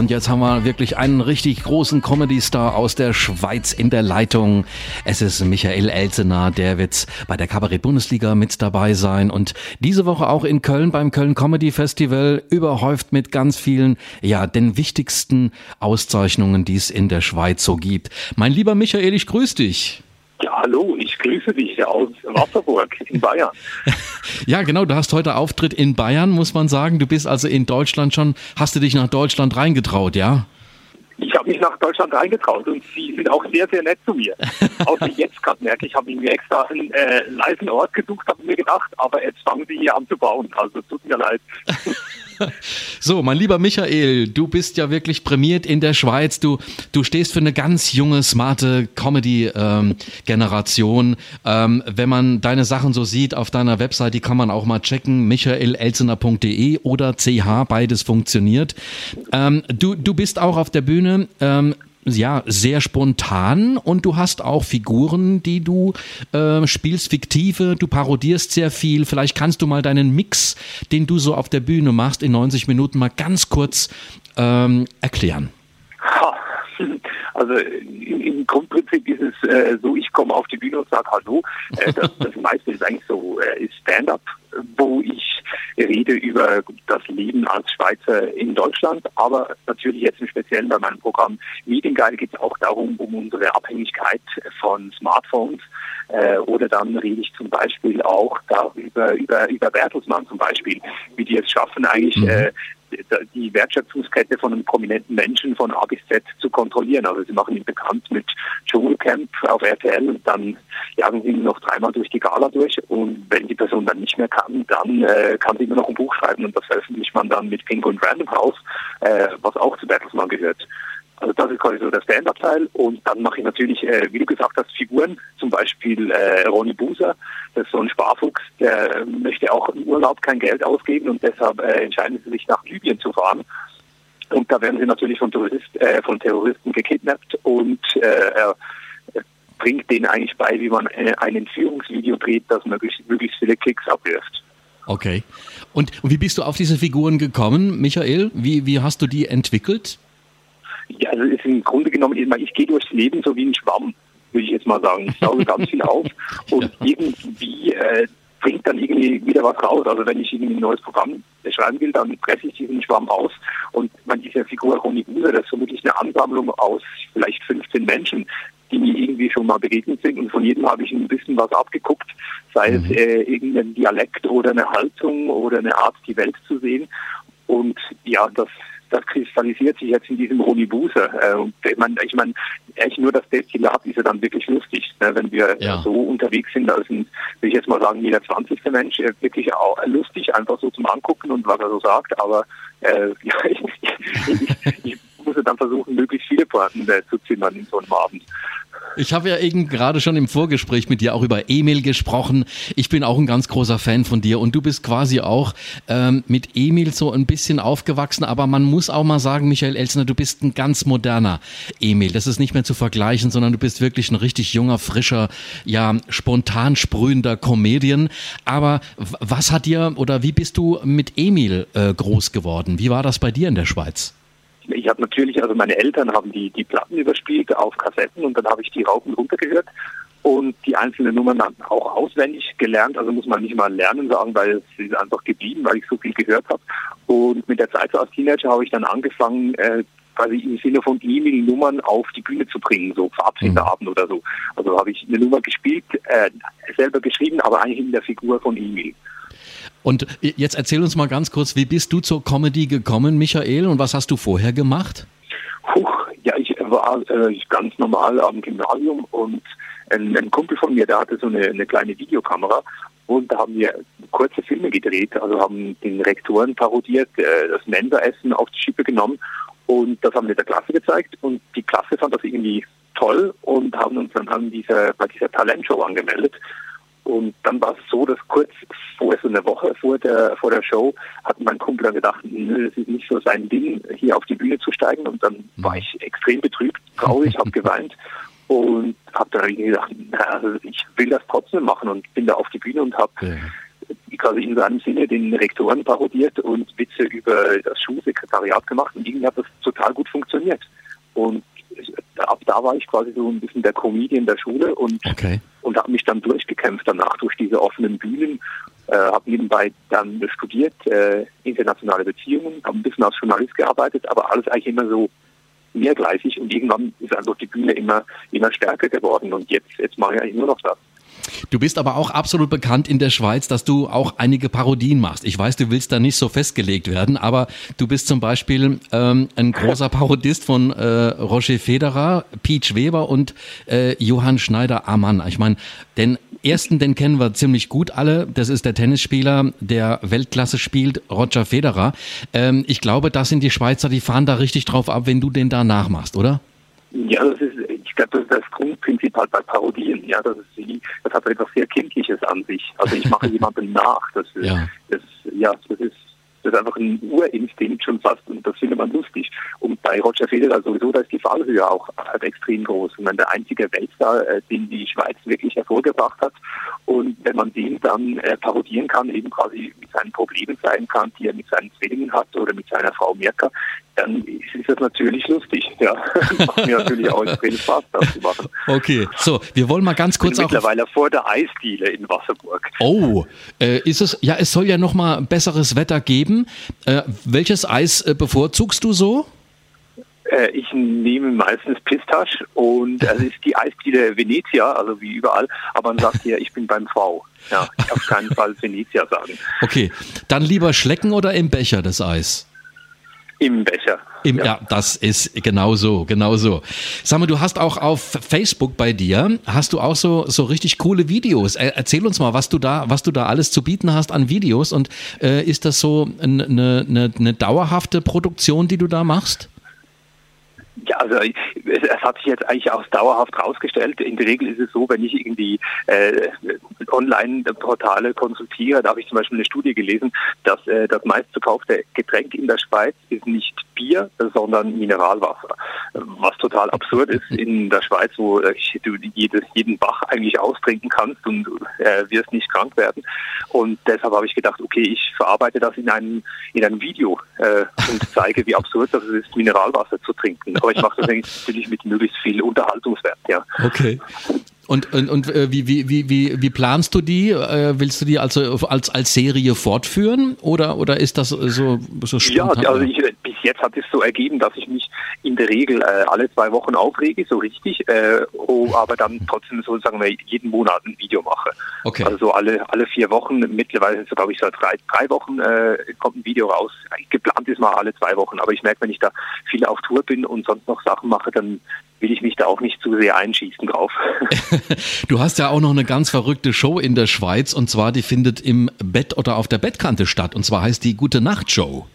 und jetzt haben wir wirklich einen richtig großen Comedy-Star aus der Schweiz in der Leitung. Es ist Michael Elzener, der wird bei der Kabarett-Bundesliga mit dabei sein und diese Woche auch in Köln beim Köln Comedy Festival überhäuft mit ganz vielen, ja, den wichtigsten Auszeichnungen, die es in der Schweiz so gibt. Mein lieber Michael, ich grüße dich. Ja, hallo, ich grüße dich aus Wasserburg in Bayern. ja, genau, du hast heute Auftritt in Bayern, muss man sagen. Du bist also in Deutschland schon, hast du dich nach Deutschland reingetraut, ja? Ich habe mich nach Deutschland reingetraut und sie sind auch sehr, sehr nett zu mir. Außer jetzt gerade merke ich, habe mir extra einen äh, leisen Ort gesucht, habe mir gedacht, aber jetzt fangen sie hier an zu bauen. Also tut mir leid. So, mein lieber Michael, du bist ja wirklich prämiert in der Schweiz. Du, du stehst für eine ganz junge, smarte Comedy-Generation. Ähm, ähm, wenn man deine Sachen so sieht auf deiner Website, die kann man auch mal checken, michaelelzener.de oder ch, beides funktioniert. Ähm, du, du bist auch auf der Bühne ähm, ja, sehr spontan und du hast auch Figuren, die du äh, spielst, fiktive, du parodierst sehr viel. Vielleicht kannst du mal deinen Mix, den du so auf der Bühne machst, in 90 Minuten mal ganz kurz ähm, erklären. Also im, Grundprinzip ist es äh, so, ich komme auf die Bühne und sage Hallo. Äh, das, das meiste ist eigentlich so äh, Stand-up, wo ich rede über das Leben als Schweizer in Deutschland, aber natürlich jetzt im Speziellen bei meinem Programm Mediengeil geht es auch darum, um unsere Abhängigkeit von Smartphones äh, oder dann rede ich zum Beispiel auch darüber, über, über Bertelsmann zum Beispiel, wie die es schaffen, eigentlich mhm. äh, die Wertschöpfungskette von einem prominenten Menschen von A bis Z zu kontrollieren. Also sie machen ihn bekannt mit Dschungelcamp auf RTL und dann jagen sie ihn noch dreimal durch die Gala durch und wenn die Person dann nicht mehr kann, dann äh, kann sie immer noch ein Buch schreiben und das veröffentlicht man dann mit Pink und Random House, äh, was auch zu Bertelsmann gehört. Also das ist quasi so der Stand-Up-Teil. Und dann mache ich natürlich, äh, wie du gesagt hast, Figuren. Zum Beispiel äh, Ronny Buser, das ist so ein Sparfuchs, der möchte auch im Urlaub kein Geld ausgeben und deshalb äh, entscheiden sie sich nach Libyen zu fahren. Und da werden sie natürlich von, Tourist, äh, von Terroristen gekidnappt und äh, er bringt denen eigentlich bei, wie man äh, ein Entführungsvideo dreht, das möglichst, möglichst viele Klicks abwirft. Okay. Und wie bist du auf diese Figuren gekommen, Michael? Wie, wie hast du die entwickelt? Ja, also ist im Grunde genommen, ich gehe durchs Leben so wie ein Schwamm, würde ich jetzt mal sagen. Ich sauge ganz viel auf und irgendwie äh, bringt dann irgendwie wieder was raus. Also wenn ich irgendwie ein neues Programm schreiben will, dann presse ich diesen Schwamm aus. Und man diese Figur Ronny Buser, das ist vermutlich eine Ansammlung aus vielleicht 15 Menschen, die mir irgendwie schon mal begegnet sind. Und von jedem habe ich ein bisschen was abgeguckt, sei mhm. es äh, irgendein Dialekt oder eine Haltung oder eine Art, die Welt zu sehen. Und ja, das das kristallisiert sich jetzt in diesem Honibuse. Äh, ich meine, ich mein, eigentlich nur das Destillat ist ja dann wirklich lustig. Ne? Wenn wir ja. so unterwegs sind, als ein, will ich jetzt mal sagen, jeder 20. Mensch, äh, wirklich auch lustig, einfach so zum Angucken und was er so sagt. Aber äh, ja, ich, ich, ich muss dann versuchen, möglichst viele Pointen äh, zu zimmern in so einem Abend. Ich habe ja eben gerade schon im Vorgespräch mit dir auch über Emil gesprochen. Ich bin auch ein ganz großer Fan von dir und du bist quasi auch ähm, mit Emil so ein bisschen aufgewachsen. Aber man muss auch mal sagen, Michael Elsner, du bist ein ganz moderner Emil. Das ist nicht mehr zu vergleichen, sondern du bist wirklich ein richtig junger, frischer, ja, spontan sprühender Comedian. Aber was hat dir oder wie bist du mit Emil äh, groß geworden? Wie war das bei dir in der Schweiz? Ich habe natürlich, also meine Eltern haben die, die Platten überspielt auf Kassetten und dann habe ich die rauf und runter gehört und die einzelnen Nummern dann auch auswendig gelernt. Also muss man nicht mal lernen sagen, weil es ist einfach geblieben, weil ich so viel gehört habe. Und mit der Zeit so als Teenager habe ich dann angefangen, äh, quasi im Sinne von E-Mail-Nummern auf die Bühne zu bringen, so Verabschiedsabend mhm. oder so. Also habe ich eine Nummer gespielt, äh, selber geschrieben, aber eigentlich in der Figur von E-Mail. Und jetzt erzähl uns mal ganz kurz, wie bist du zur Comedy gekommen, Michael, und was hast du vorher gemacht? Huch, ja, ich war äh, ganz normal am Gymnasium und ein, ein, Kumpel von mir, der hatte so eine, eine kleine Videokamera und da haben wir kurze Filme gedreht, also haben den Rektoren parodiert, äh, das Mensa-Essen auf die Schippe genommen und das haben wir der Klasse gezeigt und die Klasse fand das irgendwie toll und haben uns dann an dieser, bei dieser Talentshow angemeldet. Und dann war es so, dass kurz vor so einer Woche vor der vor der Show hat mein Kumpel dann gedacht, nö, das ist nicht so sein Ding, hier auf die Bühne zu steigen. Und dann war ich extrem betrübt, traurig, habe geweint und habe dann gedacht, na, also ich will das trotzdem machen und bin da auf die Bühne und habe ja. quasi in seinem Sinne den Rektoren parodiert und Witze über das Schulsekretariat gemacht und irgendwie hat das total gut funktioniert. Und ab da war ich quasi so ein bisschen der Comedian der Schule und, okay. und habe mich dann durchgekämpft danach durch diese offenen Bühnen. Äh, habe nebenbei dann studiert, äh, internationale Beziehungen, habe ein bisschen als Journalist gearbeitet, aber alles eigentlich immer so mehrgleisig und irgendwann ist einfach die Bühne immer, immer stärker geworden und jetzt, jetzt mache ich eigentlich nur noch das. Du bist aber auch absolut bekannt in der Schweiz, dass du auch einige Parodien machst. Ich weiß, du willst da nicht so festgelegt werden, aber du bist zum Beispiel ähm, ein großer Parodist von äh, Roger Federer, Peach Weber und äh, Johann Schneider-Amann. Ich meine, den ersten, den kennen wir ziemlich gut alle. Das ist der Tennisspieler, der Weltklasse spielt, Roger Federer. Ähm, ich glaube, das sind die Schweizer, die fahren da richtig drauf ab, wenn du den da nachmachst, oder? Ja, das ist, das ist das Grundprinzip halt bei Parodien. Ja, das ist wie, das hat etwas sehr Kindliches an sich. Also ich mache jemanden nach. Das ist, ja. Das, ja, das ist das ist einfach ein Urinstinkt schon fast und das findet man lustig. Und bei Roger Federer sowieso, da ist die Fallhöhe auch halt extrem groß. Und dann der einzige Weltstar, äh, den die Schweiz wirklich hervorgebracht hat. Und wenn man den dann äh, parodieren kann, eben quasi mit seinen Problemen sein kann, die er mit seinen Zwillingen hat oder mit seiner Frau Merker, dann ist das natürlich lustig. Ja, macht mir natürlich auch extrem Spaß, das zu machen. Okay, so, wir wollen mal ganz kurz ich bin mittlerweile vor der Eisdiele in Wasserburg. Oh, äh, ist es, ja, es soll ja noch mal besseres Wetter geben. Äh, welches Eis äh, bevorzugst du so? Äh, ich nehme meistens Pistache und es ist die Eisdiele Venezia, also wie überall, aber man sagt hier, ich bin beim V. Ja, ich auf keinen Fall Venezia sagen. Okay, dann lieber schlecken oder im Becher das Eis? Im Becher. Im, ja. ja. das ist genau so, genau so. Sag mal, du hast auch auf Facebook bei dir, hast du auch so, so richtig coole Videos. Erzähl uns mal, was du da, was du da alles zu bieten hast an Videos und äh, ist das so eine, eine, eine dauerhafte Produktion, die du da machst? Ja, also es, es, hat sich jetzt eigentlich auch dauerhaft herausgestellt. In der Regel ist es so, wenn ich irgendwie äh, Online-Portale konsultiere, da habe ich zum Beispiel eine Studie gelesen, dass äh, das meistverkaufte Getränk in der Schweiz ist nicht Bier, sondern Mineralwasser. Was total absurd ist in der Schweiz, wo äh, du jedes, jeden Bach eigentlich austrinken kannst und äh, wirst nicht krank werden. Und deshalb habe ich gedacht, okay, ich verarbeite das in einem, in einem Video äh, und zeige, wie absurd das ist, Mineralwasser zu trinken. Aber ich mache das natürlich mit möglichst viel Unterhaltungswert, ja. Okay. Und, und, und äh, wie, wie, wie, wie planst du die? Äh, willst du die also als, als Serie fortführen oder, oder ist das so, so spontan? Ja, also ich, bis jetzt hat es so ergeben, dass ich mich in der Regel äh, alle zwei Wochen aufrege, so richtig, äh, oh, aber dann trotzdem so sagen wir jeden Monat ein Video mache. Okay. Also so alle, alle vier Wochen, mittlerweile so glaube ich seit drei, drei Wochen äh, kommt ein Video raus. Geplant ist mal alle zwei Wochen, aber ich merke, wenn ich da viel auf Tour bin und sonst noch Sachen mache, dann will ich mich da auch nicht zu sehr einschießen drauf. du hast ja auch noch eine ganz verrückte Show in der Schweiz und zwar die findet im Bett oder auf der Bettkante statt und zwar heißt die Gute Nacht Show.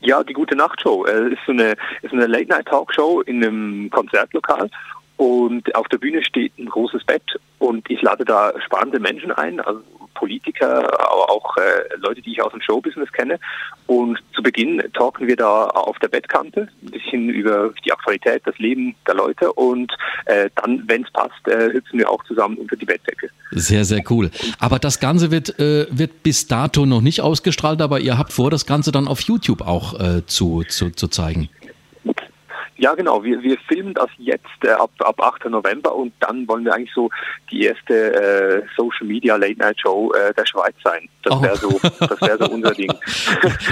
Ja, die Gute Nacht Show äh, ist so eine, ist eine Late Night Talkshow in einem Konzertlokal. Und auf der Bühne steht ein großes Bett und ich lade da spannende Menschen ein, also Politiker, aber auch äh, Leute, die ich aus dem Showbusiness kenne. Und zu Beginn talken wir da auf der Bettkante ein bisschen über die Aktualität, das Leben der Leute und äh, dann, wenn es passt, äh, hüpfen wir auch zusammen unter die Bettdecke. Sehr, sehr cool. Aber das Ganze wird, äh, wird bis dato noch nicht ausgestrahlt, aber ihr habt vor, das Ganze dann auf YouTube auch äh, zu, zu, zu zeigen. Ja, genau. Wir, wir filmen das jetzt äh, ab, ab 8. November und dann wollen wir eigentlich so die erste äh, Social Media Late Night Show äh, der Schweiz sein. Das oh. wäre so, das wäre so unser Ding.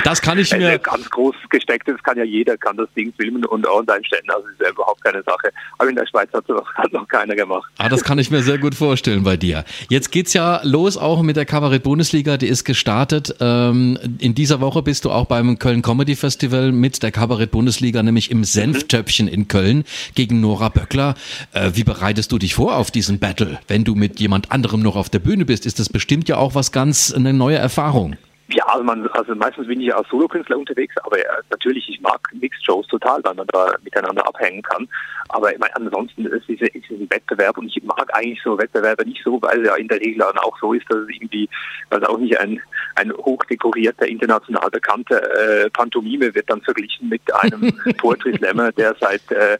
Das kann ich mir. ganz groß gesteckt ist, kann ja jeder, kann das Ding filmen und online stellen. Also ist ja überhaupt keine Sache. Aber in der Schweiz hat das hat noch keiner gemacht. Ah, das kann ich mir sehr gut vorstellen bei dir. Jetzt geht's ja los auch mit der Kabarett Bundesliga, die ist gestartet. Ähm, in dieser Woche bist du auch beim Köln Comedy Festival mit der Kabarett Bundesliga, nämlich im Senftöpfchen. Töpfchen in Köln gegen Nora Böckler. Äh, wie bereitest du dich vor auf diesen Battle? Wenn du mit jemand anderem noch auf der Bühne bist, ist das bestimmt ja auch was ganz, eine neue Erfahrung. Ja, also, man, also meistens bin ich als Solokünstler unterwegs, aber natürlich, ich mag Mixed-Shows total, weil man da miteinander abhängen kann. Aber ich meine, ansonsten ist es, ist es ein Wettbewerb und ich mag eigentlich so Wettbewerbe nicht so, weil es ja in der Regel dann auch so ist, dass es irgendwie, also auch nicht ein, ein hochdekorierter, international bekannter äh, Pantomime wird dann verglichen mit einem Poetry Slammer, der seit äh,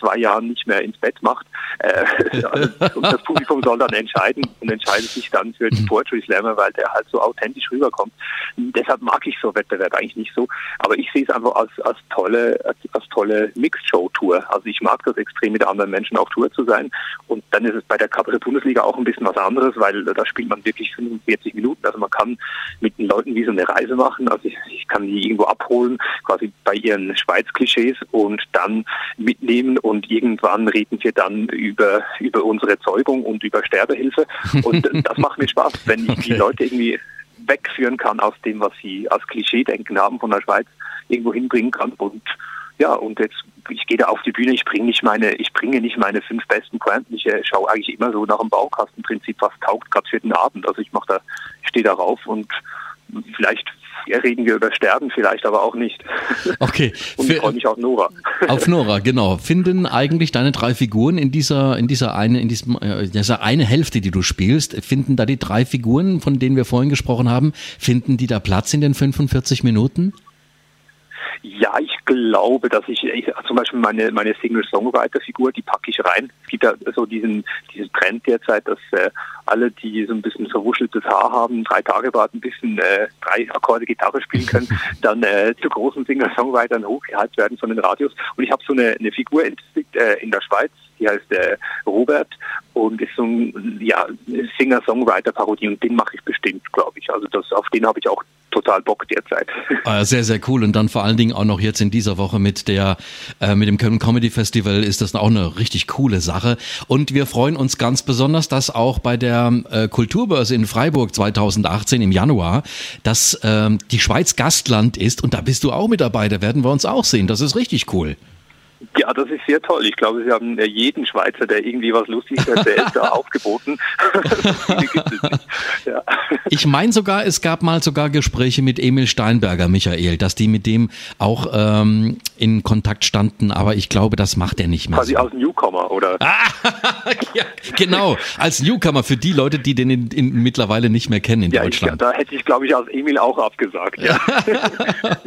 zwei Jahren nicht mehr ins Bett macht. Äh, und das Publikum soll dann entscheiden und entscheidet sich dann für den Poetry Slammer, weil der halt so authentisch rüberkommt. Deshalb mag ich so Wettbewerb eigentlich nicht so. Aber ich sehe es einfach als, als tolle, als, als tolle Mixed-Show-Tour. Also ich mag das extrem, mit anderen Menschen auf Tour zu sein. Und dann ist es bei der Kabarett-Bundesliga auch ein bisschen was anderes, weil da spielt man wirklich 45 Minuten. Also man kann mit den Leuten wie so eine Reise machen. Also ich, ich kann die irgendwo abholen, quasi bei ihren Schweiz-Klischees und dann mitnehmen und irgendwann reden wir dann über, über unsere Zeugung und über Sterbehilfe. Und das macht mir Spaß, wenn ich okay. die Leute irgendwie wegführen kann aus dem, was sie als Klischee-Denken haben von der Schweiz, irgendwo hinbringen kann. Und ja, und jetzt, ich gehe da auf die Bühne, ich bringe nicht meine, ich bringe nicht meine fünf besten Pointen. Ich äh, schaue eigentlich immer so nach dem Baukastenprinzip, was taugt gerade für den Abend. Also ich mache da, stehe darauf und vielleicht reden wir über Sterben, vielleicht aber auch nicht. Okay. Und ich freue mich auf Nora. Auf Nora, genau. Finden eigentlich deine drei Figuren in dieser, in dieser eine, in diesem, äh, dieser eine Hälfte, die du spielst, finden da die drei Figuren, von denen wir vorhin gesprochen haben, finden die da Platz in den 45 Minuten? Ja, ich glaube, dass ich, ich zum Beispiel meine, meine Single-Songwriter-Figur, die packe ich rein. Es gibt ja so diesen, diesen Trend derzeit, dass äh, alle, die so ein bisschen verwuscheltes Haar haben, drei Tage Bart, ein bisschen äh, drei Akkorde Gitarre spielen können, dann äh, zu großen Singer-Songwritern hochgehalten werden von den Radios. Und ich habe so eine, eine Figur entwickelt äh, in der Schweiz, die heißt äh, Robert und ist so ein ja, Singer-Songwriter-Parodie und den mache ich bestimmt, glaube ich. Also das, auf den habe ich auch total Bock derzeit. Ah, sehr, sehr cool. Und dann vor allen Dingen auch noch jetzt in dieser Woche mit der, äh, mit dem Köln Comedy Festival ist das auch eine richtig coole Sache. Und wir freuen uns ganz besonders, dass auch bei der äh, Kulturbörse in Freiburg 2018 im Januar, dass äh, die Schweiz Gastland ist und da bist du auch mit dabei. Da werden wir uns auch sehen. Das ist richtig cool. Ja, das ist sehr toll. Ich glaube, Sie haben äh, jeden Schweizer, der irgendwie was Lustiges erzählt, da aufgeboten. ja. Ich meine sogar, es gab mal sogar Gespräche mit Emil Steinberger, Michael, dass die mit dem auch ähm, in Kontakt standen, aber ich glaube, das macht er nicht mehr. Quasi so. als Newcomer, oder? ja, genau, als Newcomer für die Leute, die den in, in, mittlerweile nicht mehr kennen in ja, Deutschland. Ich, da hätte ich, glaube ich, als Emil auch abgesagt. Ja.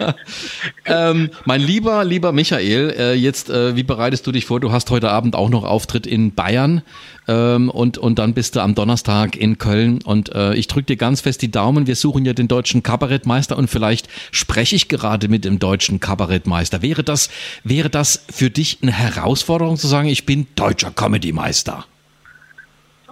ähm, mein lieber, lieber Michael, äh, jetzt äh, wie bereitest du dich vor? Du hast heute Abend auch noch Auftritt in Bayern ähm, und, und dann bist du am Donnerstag in Köln. Und äh, ich drücke dir ganz fest die Daumen. Wir suchen ja den deutschen Kabarettmeister und vielleicht spreche ich gerade mit dem deutschen Kabarettmeister. Wäre das, wäre das für dich eine Herausforderung zu sagen, ich bin deutscher Comedymeister?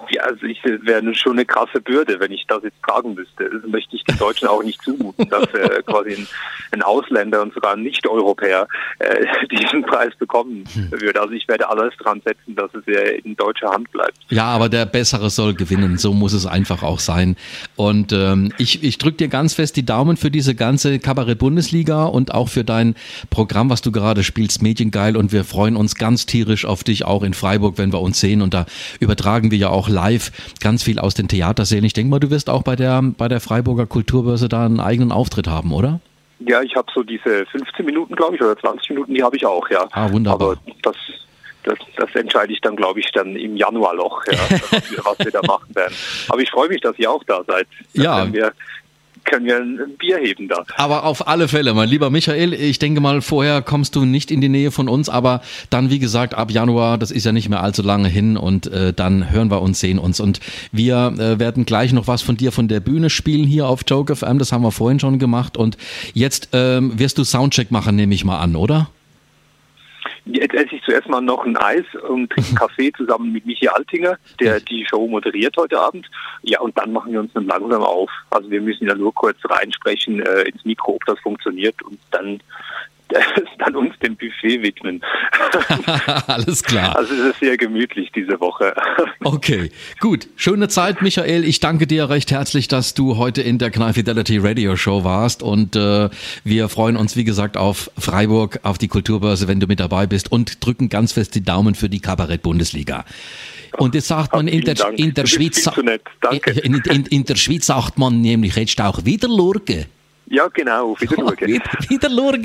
Ja, also ich wäre schon eine krasse Bürde, wenn ich das jetzt tragen müsste. Das möchte ich den Deutschen auch nicht zumuten, dass äh, quasi ein, ein, Ausländer und sogar ein Nicht-Europäer äh, diesen Preis bekommen hm. würde. Also ich werde alles dran setzen, dass es äh, in deutscher Hand bleibt. Ja, aber der Bessere soll gewinnen. So muss es einfach auch sein. Und ähm, ich, ich drücke dir ganz fest die Daumen für diese ganze Kabarett-Bundesliga und auch für dein Programm, was du gerade spielst, Mediengeil. Und wir freuen uns ganz tierisch auf dich auch in Freiburg, wenn wir uns sehen. Und da übertragen wir ja auch live ganz viel aus den Theatersälen. Ich denke mal, du wirst auch bei der, bei der Freiburger Kulturbörse da einen eigenen Auftritt haben, oder? Ja, ich habe so diese 15 Minuten, glaube ich, oder 20 Minuten, die habe ich auch, ja. Ah, wunderbar. Aber das, das, das entscheide ich dann, glaube ich, dann im Januarloch, ja, was, wir, was wir da machen werden. Aber ich freue mich, dass ihr auch da seid. Ja. Wir können wir ein Bier heben da. Aber auf alle Fälle, mein lieber Michael, ich denke mal, vorher kommst du nicht in die Nähe von uns, aber dann, wie gesagt, ab Januar, das ist ja nicht mehr allzu lange hin und äh, dann hören wir uns, sehen uns und wir äh, werden gleich noch was von dir von der Bühne spielen hier auf Joke FM, das haben wir vorhin schon gemacht und jetzt ähm, wirst du Soundcheck machen, nehme ich mal an, oder? Jetzt esse ich zuerst mal noch ein Eis und trinke einen Kaffee zusammen mit Michi Altinger, der die Show moderiert heute Abend. Ja, und dann machen wir uns dann langsam auf. Also wir müssen ja nur kurz reinsprechen äh, ins Mikro, ob das funktioniert und dann dann uns dem Buffet widmen. Alles klar. Also es ist sehr gemütlich diese Woche. okay, gut. Schöne Zeit, Michael. Ich danke dir recht herzlich, dass du heute in der Knall Fidelity Radio Show warst und äh, wir freuen uns, wie gesagt, auf Freiburg, auf die Kulturbörse, wenn du mit dabei bist und drücken ganz fest die Daumen für die Kabarett-Bundesliga. Und jetzt sagt man in der, in der Schweiz, in, in, in, der Schweiz sagt man nämlich jetzt auch wieder Lurge. Ja, genau, wieder schauen. wieder, wieder schauen.